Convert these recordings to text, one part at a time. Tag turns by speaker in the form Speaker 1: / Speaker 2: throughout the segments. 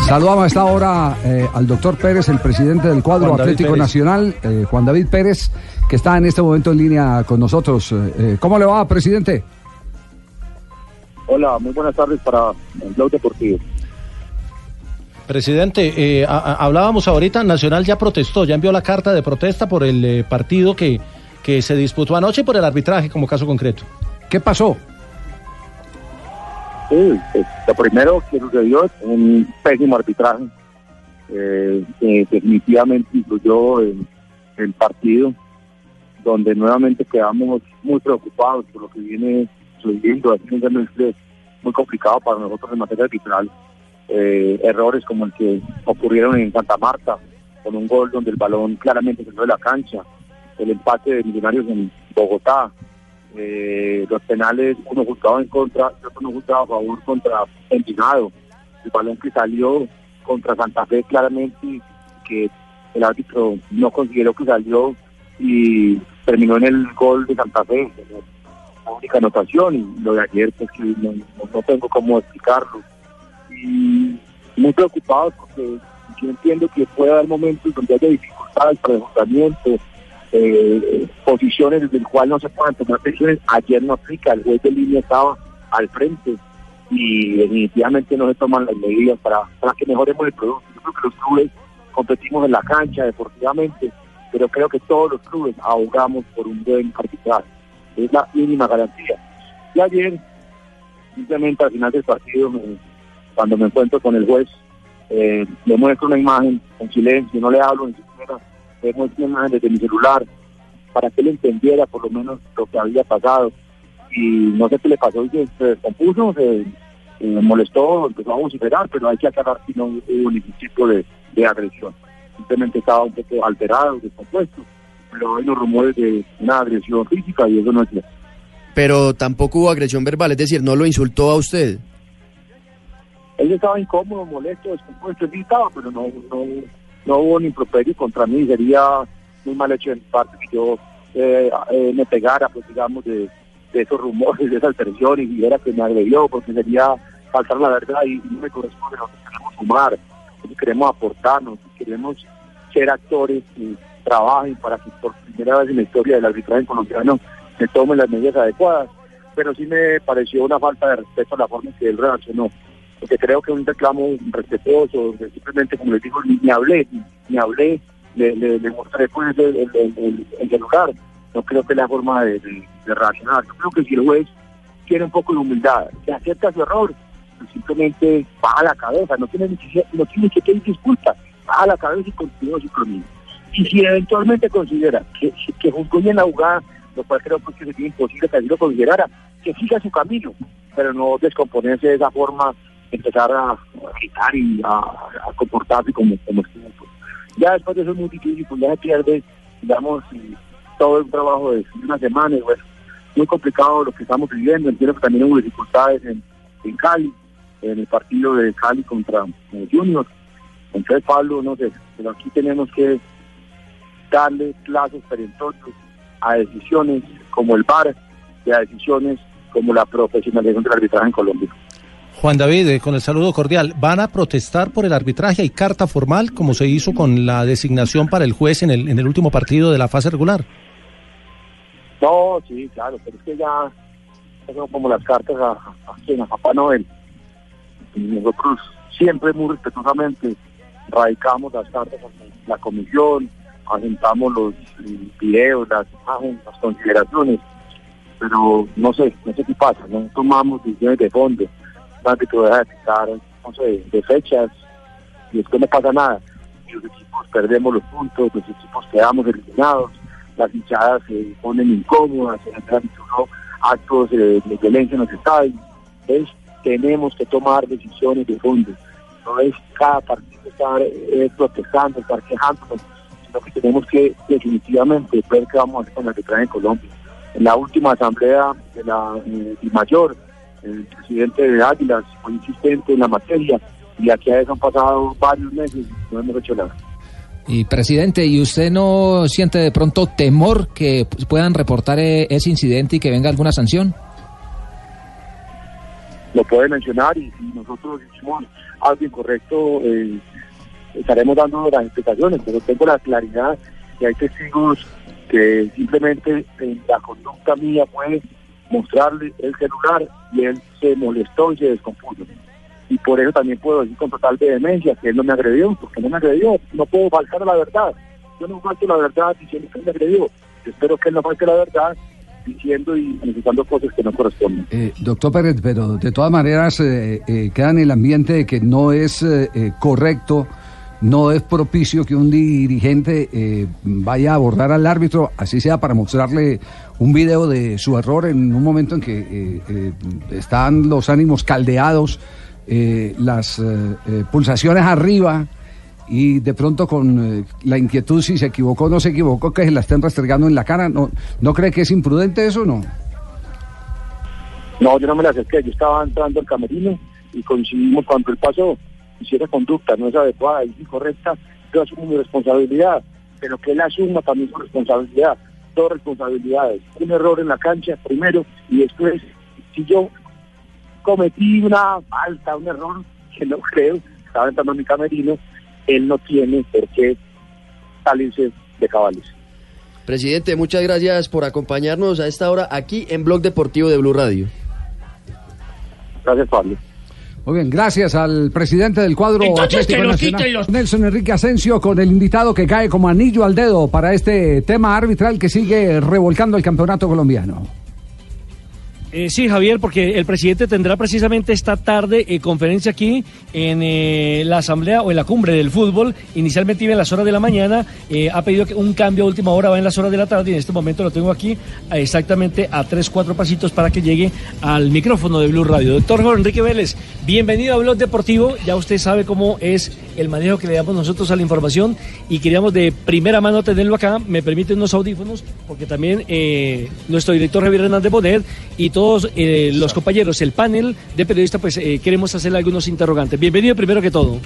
Speaker 1: Saludamos a esta hora eh, al doctor Pérez, el presidente del cuadro
Speaker 2: Juan
Speaker 1: Atlético. Nacional, eh, Juan David Pérez, que está en este momento en línea con nosotros. Eh, ¿Cómo le va, presidente?
Speaker 3: Hola, muy buenas tardes para el Blog Deportivo.
Speaker 2: Presidente, eh, a- a- hablábamos ahorita, Nacional ya protestó, ya envió la carta de protesta por el eh, partido que, que se disputó anoche y por el arbitraje como caso concreto.
Speaker 1: ¿Qué pasó?
Speaker 3: Pues, lo primero que sucedió es un pésimo arbitraje eh, que definitivamente influyó en el partido, donde nuevamente quedamos muy preocupados por lo que viene sucediendo. Así un semestre muy complicado para nosotros en materia arbitral. Eh, errores como el que ocurrieron en Santa Marta, con un gol donde el balón claramente salió de la cancha, el empate de Millonarios en Bogotá, eh, los penales, uno juzgado en contra y otro no juzgado a favor contra Envigado. El balón que salió contra Santa Fe claramente que el árbitro no consideró que salió y terminó en el gol de Santa Fe, la única anotación y lo de ayer pues que no, no- no tengo cómo explicarlo. Y muy preocupados porque yo entiendo que puede haber momentos donde haya dificultades para el juzgamiento, eh, posiciones desde el cual no se puedan tomar decisiones. Ayer no aplica, el juez de línea estaba al frente y definitivamente no se toman las medidas para, para que mejoremos el producto. Yo creo que los clubes competimos en la cancha deportivamente, pero creo que todos los clubes ahogamos por un buen arbitraje. Es la mínima garantía. Y ayer, simplemente al final del partido, cuando me encuentro con el juez, eh, le muestro una imagen en silencio, no le hablo ni siquiera, le muestro una imagen desde mi celular para que él entendiera por lo menos lo que había pasado. Y no sé qué le pasó, y se, se descompuso, se, se molestó, empezó a vociferar, pero hay que aclarar que no hubo ningún tipo de, de agresión. Simplemente estaba un poco alterado, descompuesto, pero hay los rumores de una agresión física y eso no es cierto.
Speaker 4: Pero tampoco hubo agresión verbal, es decir, no lo insultó a usted.
Speaker 3: Él estaba incómodo, molesto, descompuesto, él pero no, no, no hubo ni improperio contra mí. Sería muy mal hecho de mi parte que yo eh, eh, me pegara, pues digamos, de, esos rumores, de esas versiones y dijera que me agredió, porque sería faltar la verdad y no me corresponde. Nosotros queremos sumar, nosotros queremos aportarnos, queremos ser actores que trabajen para que por primera vez en la historia del arbitraje colombiano se tomen las medidas adecuadas. Pero sí me pareció una falta de respeto a la forma en que él reaccionó porque creo que un reclamo respetuoso, simplemente como les digo, ni, hablé, ni hablé, le, le, mostré pues el, el, el, el- el celular. No creo que es la forma de, de- reaccionar. Yo creo que si el juez tiene un poco de humildad, que acepta su error, pues simplemente baja la cabeza, no tiene no tiene que pedir disculpas, baja la cabeza y continúa su camino. Y si eventualmente considera que, que juzgó bien la jugada, lo cual creo pues, que sería imposible que así lo considerara, que siga su camino, pero no descomponerse de esa forma, empezar a, gritar y a, comportarse como, como estuvo. Ya después de eso es muy difícil, pues ya se pierde, digamos, y todo el trabajo de una semana, y bueno, muy complicado lo que estamos viviendo, entiendo que también hubo dificultades en, en Cali, en el partido de Cali contra eh, Junior, entonces Pablo, no sé, pero aquí tenemos que darle plazos perentorios a decisiones como el VAR y a decisiones como la profesionalización del arbitraje en Colombia.
Speaker 2: Juan David, eh, con el saludo cordial, ¿van a protestar por el arbitraje? ¿Hay carta formal como se hizo con la designación para el juez en el, en el último partido de la fase regular?
Speaker 3: No, sí, claro, pero es que ya son como las cartas a, a, a Papá Noel. Y nosotros siempre muy respetuosamente radicamos las cartas a la comisión, asentamos los eh, videos, las las consideraciones, pero no sé, no sé qué pasa, no tomamos decisiones de fondo, el deja de no sé, de fechas, y después no pasa nada. Los equipos perdemos los puntos, los equipos quedamos eliminados, las hinchadas se ponen incómodas, se han actos eh, de violencia en los estadios. Entonces tenemos que tomar decisiones de fondo. No es cada partido estar eh, protestando, estar quejándonos, sino que tenemos que definitivamente ver qué vamos a hacer con la arbitraje en Colombia. En la última asamblea de la eh, mayor, el presidente de Águilas fue insistente en la materia y aquí a eso han pasado varios meses y no hemos hecho nada.
Speaker 5: Y presidente, ¿y usted no siente de pronto temor que puedan reportar eh, ese incidente y que venga alguna sanción?
Speaker 3: lo puede mencionar y si nosotros hicimos algo incorrecto, eh, estaremos dando las explicaciones, pero tengo la claridad que hay testigos que simplemente en la conducta mía fue mostrarle el celular y él se molestó y se descompuso. Y por eso también puedo decir con total vehemencia que él no me agredió, porque no me agredió, no puedo faltar a la verdad. Yo no falto la verdad diciendo que él me agredió. Espero que él no falte la verdad diciendo y manifestando cosas que no corresponden.
Speaker 1: Eh, doctor Pérez, pero de todas maneras eh, eh, queda en el ambiente de que no es eh, correcto, no es propicio que un dirigente eh, vaya a abordar al árbitro, así sea para mostrarle un video de su error en un momento en que eh, eh, están los ánimos caldeados, eh, las pulsaciones arriba y de pronto con la inquietud si se equivocó o no se equivocó, que se la estén restregando en la cara. ¿No, ¿no cree que es imprudente eso o no?
Speaker 3: No, yo no me la acerqué, yo estaba entrando al camerino y coincidimos cuando él pasó. Y si esa conducta no es adecuada, es incorrecta, yo asumo mi responsabilidad, pero que él asuma también su responsabilidad, dos responsabilidades. Un error en la cancha primero y después, si yo cometí una falta, un error, que no creo, estaba entrando a mi camerino, él no tiene por qué salirse de cabales.
Speaker 4: Presidente, muchas gracias por acompañarnos a esta hora aquí en Blog Deportivo de Blue Radio.
Speaker 3: Gracias, Pablo.
Speaker 1: Muy bien, gracias al presidente del cuadro
Speaker 6: Entonces,
Speaker 1: Atlético Nacional,
Speaker 6: los-
Speaker 1: Nelson Enrique Asensio, con el invitado que cae como anillo al dedo para este tema arbitral que sigue revolcando el campeonato colombiano.
Speaker 6: Eh, sí, Javier, porque el presidente tendrá precisamente esta tarde eh, conferencia aquí en eh, la asamblea o en la cumbre del fútbol. Inicialmente iba en las horas de la mañana, ha pedido que un cambio a última hora, va en las horas de la tarde y en este momento lo tengo aquí exactamente a tres, cuatro pasitos para que llegue al micrófono de Blue Radio. Doctor Jorge Enrique Vélez, bienvenido a Blog Deportivo. Ya usted sabe cómo es el manejo que le damos nosotros a la información y queríamos de primera mano tenerlo acá. Me permiten unos audífonos porque también eh, nuestro director Javier Hernández Bonet y todos eh, los compañeros, el panel de periodistas, pues eh, queremos hacerle algunos interrogantes. Bienvenido primero que todo.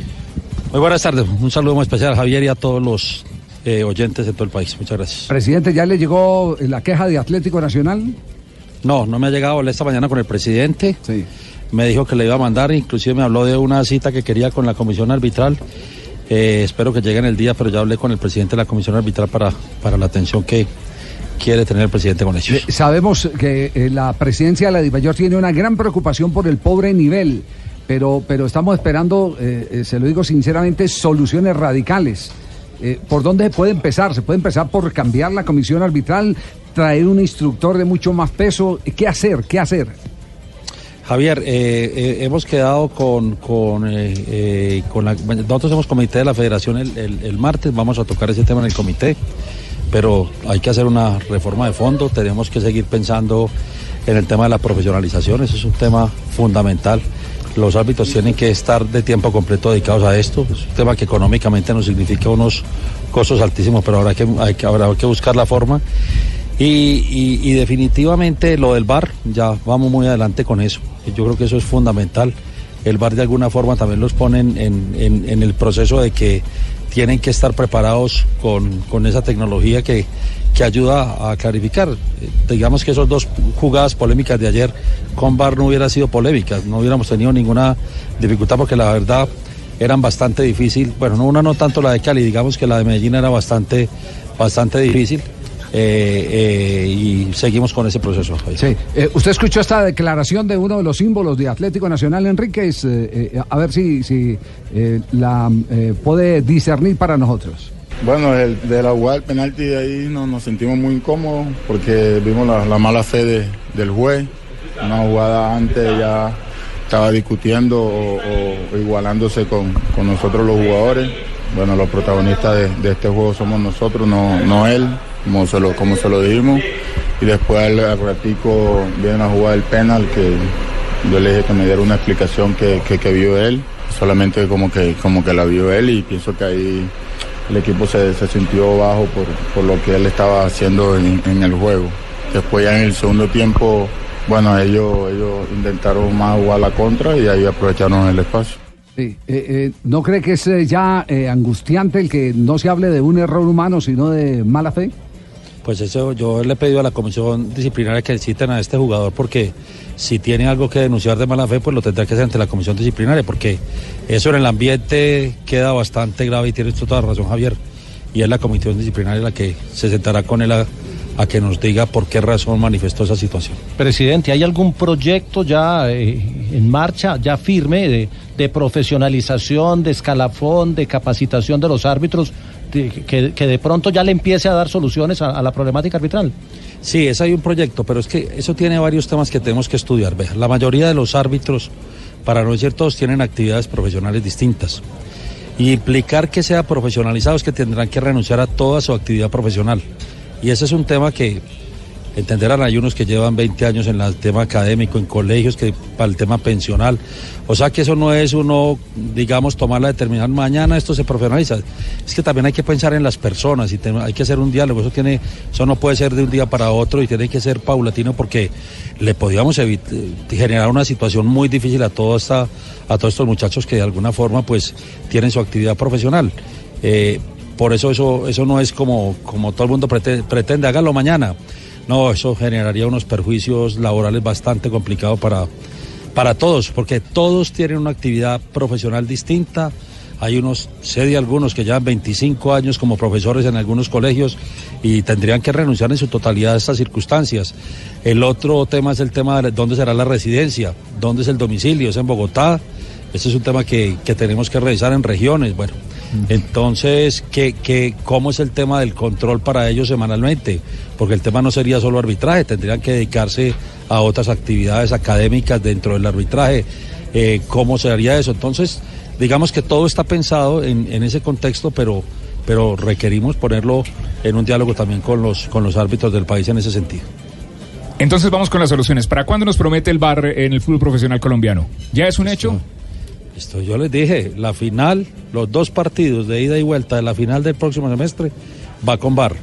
Speaker 7: Muy buenas tardes, un saludo muy especial a Javier y a todos los eh, oyentes de todo el país. Muchas gracias.
Speaker 1: Presidente, ¿ya le llegó la queja de Atlético Nacional?
Speaker 7: No, no me ha llegado esta mañana con el presidente. Me dijo que le iba a mandar, inclusive me habló de una cita que quería con la comisión arbitral. Eh, espero que llegue en el día, pero ya hablé con el presidente de la comisión arbitral para, para la atención que quiere tener el presidente con ellos.
Speaker 1: Eh, Sabemos que eh, la presidencia de la DIMAYOR tiene una gran preocupación por el pobre nivel, pero, pero estamos esperando, se lo digo sinceramente, soluciones radicales. ¿Por dónde se puede empezar? ¿Se puede empezar por cambiar la comisión arbitral, traer un instructor de mucho más peso? ¿Qué hacer? ¿Qué hacer?
Speaker 7: Javier, eh, eh, hemos quedado con, con, eh, con la, nosotros somos comité de la federación el, el- martes, vamos a tocar ese tema en el comité, pero hay que hacer una reforma de fondo, tenemos que seguir pensando en el tema de la profesionalización, eso es un tema fundamental. Los árbitros tienen que estar de tiempo completo dedicados a esto, es un tema que económicamente nos significa unos costos altísimos, pero habrá que, habrá que buscar la forma. Y, definitivamente lo del bar, ya vamos muy adelante con eso. Yo creo que eso es fundamental. El bar de alguna forma también los pone en, el proceso de que tienen que estar preparados con, esa tecnología que, ayuda a clarificar. Digamos que esas dos jugadas polémicas de ayer con bar no hubieran sido polémicas, no hubiéramos tenido ninguna dificultad porque la verdad eran bastante difícil. Bueno, no una no tanto la de Cali, digamos que la de Medellín era bastante, bastante difícil. Eh, eh, y seguimos con ese proceso.
Speaker 1: Sí. Eh, ¿Usted escuchó esta declaración de uno de los símbolos de Atlético Nacional, Enríquez? Eh, eh, a ver si, si eh, la eh, puede discernir para nosotros.
Speaker 8: Bueno, el, de la jugada del penalti de ahí nos, nos sentimos muy incómodos porque vimos la, la mala fe de- del juez. Una jugada antes ya estaba discutiendo o, o igualándose con, con nosotros los jugadores. Bueno, los protagonistas de, de este juego somos nosotros, no, no él, como se, lo, como se lo dijimos. Y después al, al ratico viene la jugada del penal que yo le dije que me diera una explicación que, que, vio él, solamente como que, como que la vio él y pienso que ahí el equipo se, se sintió bajo por, por lo que él estaba haciendo en, en el juego. Después ya en el segundo tiempo, bueno, ellos, ellos intentaron más jugar la contra y ahí aprovecharon el espacio.
Speaker 1: Sí, eh, eh, ¿No cree que es eh, ya angustiante el que no se hable de un error humano, sino de mala fe?
Speaker 7: Pues eso yo le he pedido a la comisión disciplinaria que citen a este jugador porque si tiene algo que denunciar de mala fe, pues lo tendrá que hacer ante la comisión disciplinaria, porque eso en el ambiente queda bastante grave y tiene toda la razón Javier. Y es la comisión disciplinaria la que se sentará con él a, que nos diga por qué razón manifestó esa situación.
Speaker 2: Presidente, ¿hay algún proyecto ya eh, en marcha, ya firme, de, profesionalización, de escalafón, de capacitación de los árbitros, que, de pronto ya le empiece a dar soluciones a, la problemática arbitral?
Speaker 7: Sí, es hay un proyecto, pero es que eso tiene varios temas que tenemos que estudiar. La mayoría de los árbitros, para no decir todos, tienen actividades profesionales distintas. Y implicar que sea profesionalizado es que tendrán que renunciar a toda su actividad profesional. Y ese es un tema que entenderán, hay unos que llevan 20 años en el tema académico, en colegios, que para el tema pensional. O sea que eso no es uno, digamos, tomar la determinación, mañana esto se profesionaliza. Es que también hay que pensar en las personas y hay que hacer un diálogo. Eso, tiene, eso no puede ser de un día para otro y tiene que ser paulatino porque le podíamos eh, generar una situación muy difícil a, toda esta, a todos estos muchachos que de alguna forma pues tienen su actividad profesional. Eh, por eso eso, eso no es como, como todo el mundo pretende, pretende, hágalo mañana. No, eso generaría unos perjuicios laborales bastante complicados para, para todos, porque todos tienen una actividad profesional distinta. Hay unos, sé de algunos que llevan 25 años como profesores en algunos colegios y tendrían que renunciar en su totalidad a estas circunstancias. El otro tema es el tema de dónde será la residencia, dónde es el domicilio, es en Bogotá. Ese es un tema que, que tenemos que revisar en regiones. Bueno, entonces, ¿qué, qué, ¿cómo es el tema del control para ellos semanalmente? Porque el tema no sería solo arbitraje, tendrían que dedicarse a otras actividades académicas dentro del arbitraje. Eh, ¿Cómo se haría eso? Entonces, digamos que todo está pensado en, en ese contexto, pero, pero requerimos ponerlo en un diálogo también con los, con los árbitros del país en ese sentido.
Speaker 9: Entonces vamos con las soluciones. ¿Para cuándo nos promete el bar en el fútbol profesional colombiano? ¿Ya es un hecho?
Speaker 7: Esto yo les dije, la final, los dos partidos de ida y vuelta de la final del próximo semestre va con bar.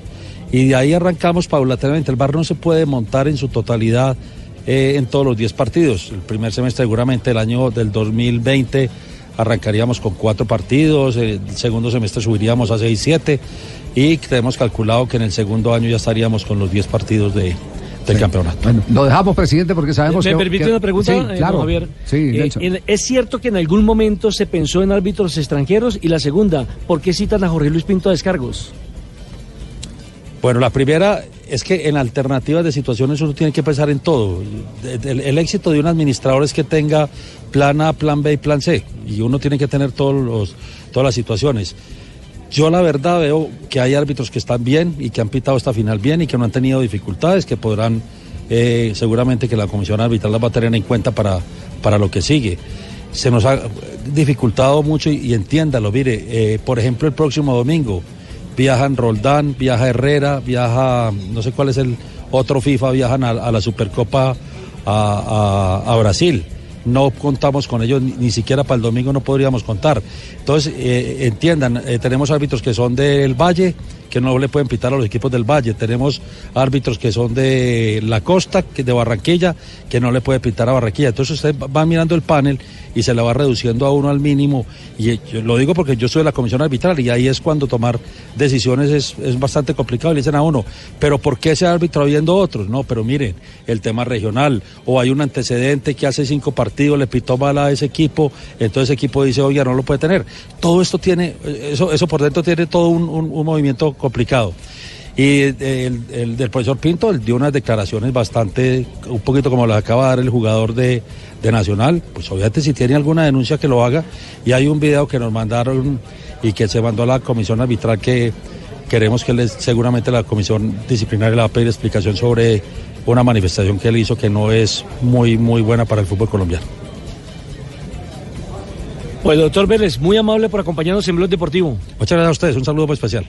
Speaker 7: Y de ahí arrancamos paulatinamente. El bar no se puede montar en su totalidad eh, en todos los 10 partidos. El primer semestre seguramente el año del 2020 arrancaríamos con cuatro partidos, el segundo semestre subiríamos a 6, 7 y tenemos calculado que en el segundo año ya estaríamos con los 10 partidos de, del campeonato.
Speaker 1: Bueno, lo dejamos, presidente, porque sabemos
Speaker 6: ¿Me
Speaker 1: que...
Speaker 6: permite
Speaker 1: que-
Speaker 6: una pregunta,
Speaker 1: Sí,
Speaker 6: eh,
Speaker 1: claro.
Speaker 6: Javier?
Speaker 1: Sí,
Speaker 6: Eh,
Speaker 1: Nelson.
Speaker 6: en- ¿Es cierto que en algún momento se pensó en árbitros extranjeros? Y la segunda, ¿por qué citan a Jorge Luis Pinto a descargos?
Speaker 7: Bueno, la primera es que en alternativas de situaciones uno tiene que pensar en todo. El, el éxito de un administrador es que tenga plan A, plan B y plan C. Y uno tiene que tener todos los, todas las situaciones. Yo la verdad veo que hay árbitros que están bien y que han pitado esta final bien y que no han tenido dificultades, que podrán, eh, seguramente que la comisión arbitral las va a tener en cuenta para, para lo que sigue. Se nos ha dificultado mucho y, entiéndalo, mire, eh, por ejemplo el próximo domingo viajan Roldán, viaja Herrera, viaja, no sé cuál es el otro FIFA, viajan a, la Supercopa a Brasil. No contamos con ellos, ni, ni siquiera para el domingo no podríamos contar. Entonces, eh, entiendan, eh, tenemos árbitros que son del Valle, que no le pueden pitar a los equipos del Valle. Tenemos árbitros que son de la costa, que de Barranquilla, que no le puede pitar a Barranquilla. Entonces usted va- mirando el panel y se le va reduciendo a uno al mínimo. Y yo lo digo porque yo soy de la comisión arbitral y ahí es cuando tomar decisiones es, es bastante complicado. Le dicen a uno, pero ¿por qué ese árbitro habiendo otros? No, pero miren, el tema regional, o hay un antecedente que hace cinco partidos le pitó mal a ese equipo, entonces ese equipo dice, oye, no lo puede tener. Todo esto tiene, eso, eso por dentro tiene todo un, un- un movimiento complicado. Y eh, el, el del profesor Pinto él dio unas declaraciones bastante, un poquito como las acaba de dar el jugador de, de Nacional, pues obviamente si tiene alguna denuncia que lo haga, y hay un video que nos mandaron y que se mandó a la comisión arbitral que queremos que les, seguramente la comisión disciplinaria le va a pedir explicación sobre una manifestación que él hizo que no es muy, muy buena para el fútbol colombiano.
Speaker 6: Pues doctor Vélez, muy amable por acompañarnos en Blog Deportivo.
Speaker 7: Muchas gracias a ustedes, un saludo muy especial.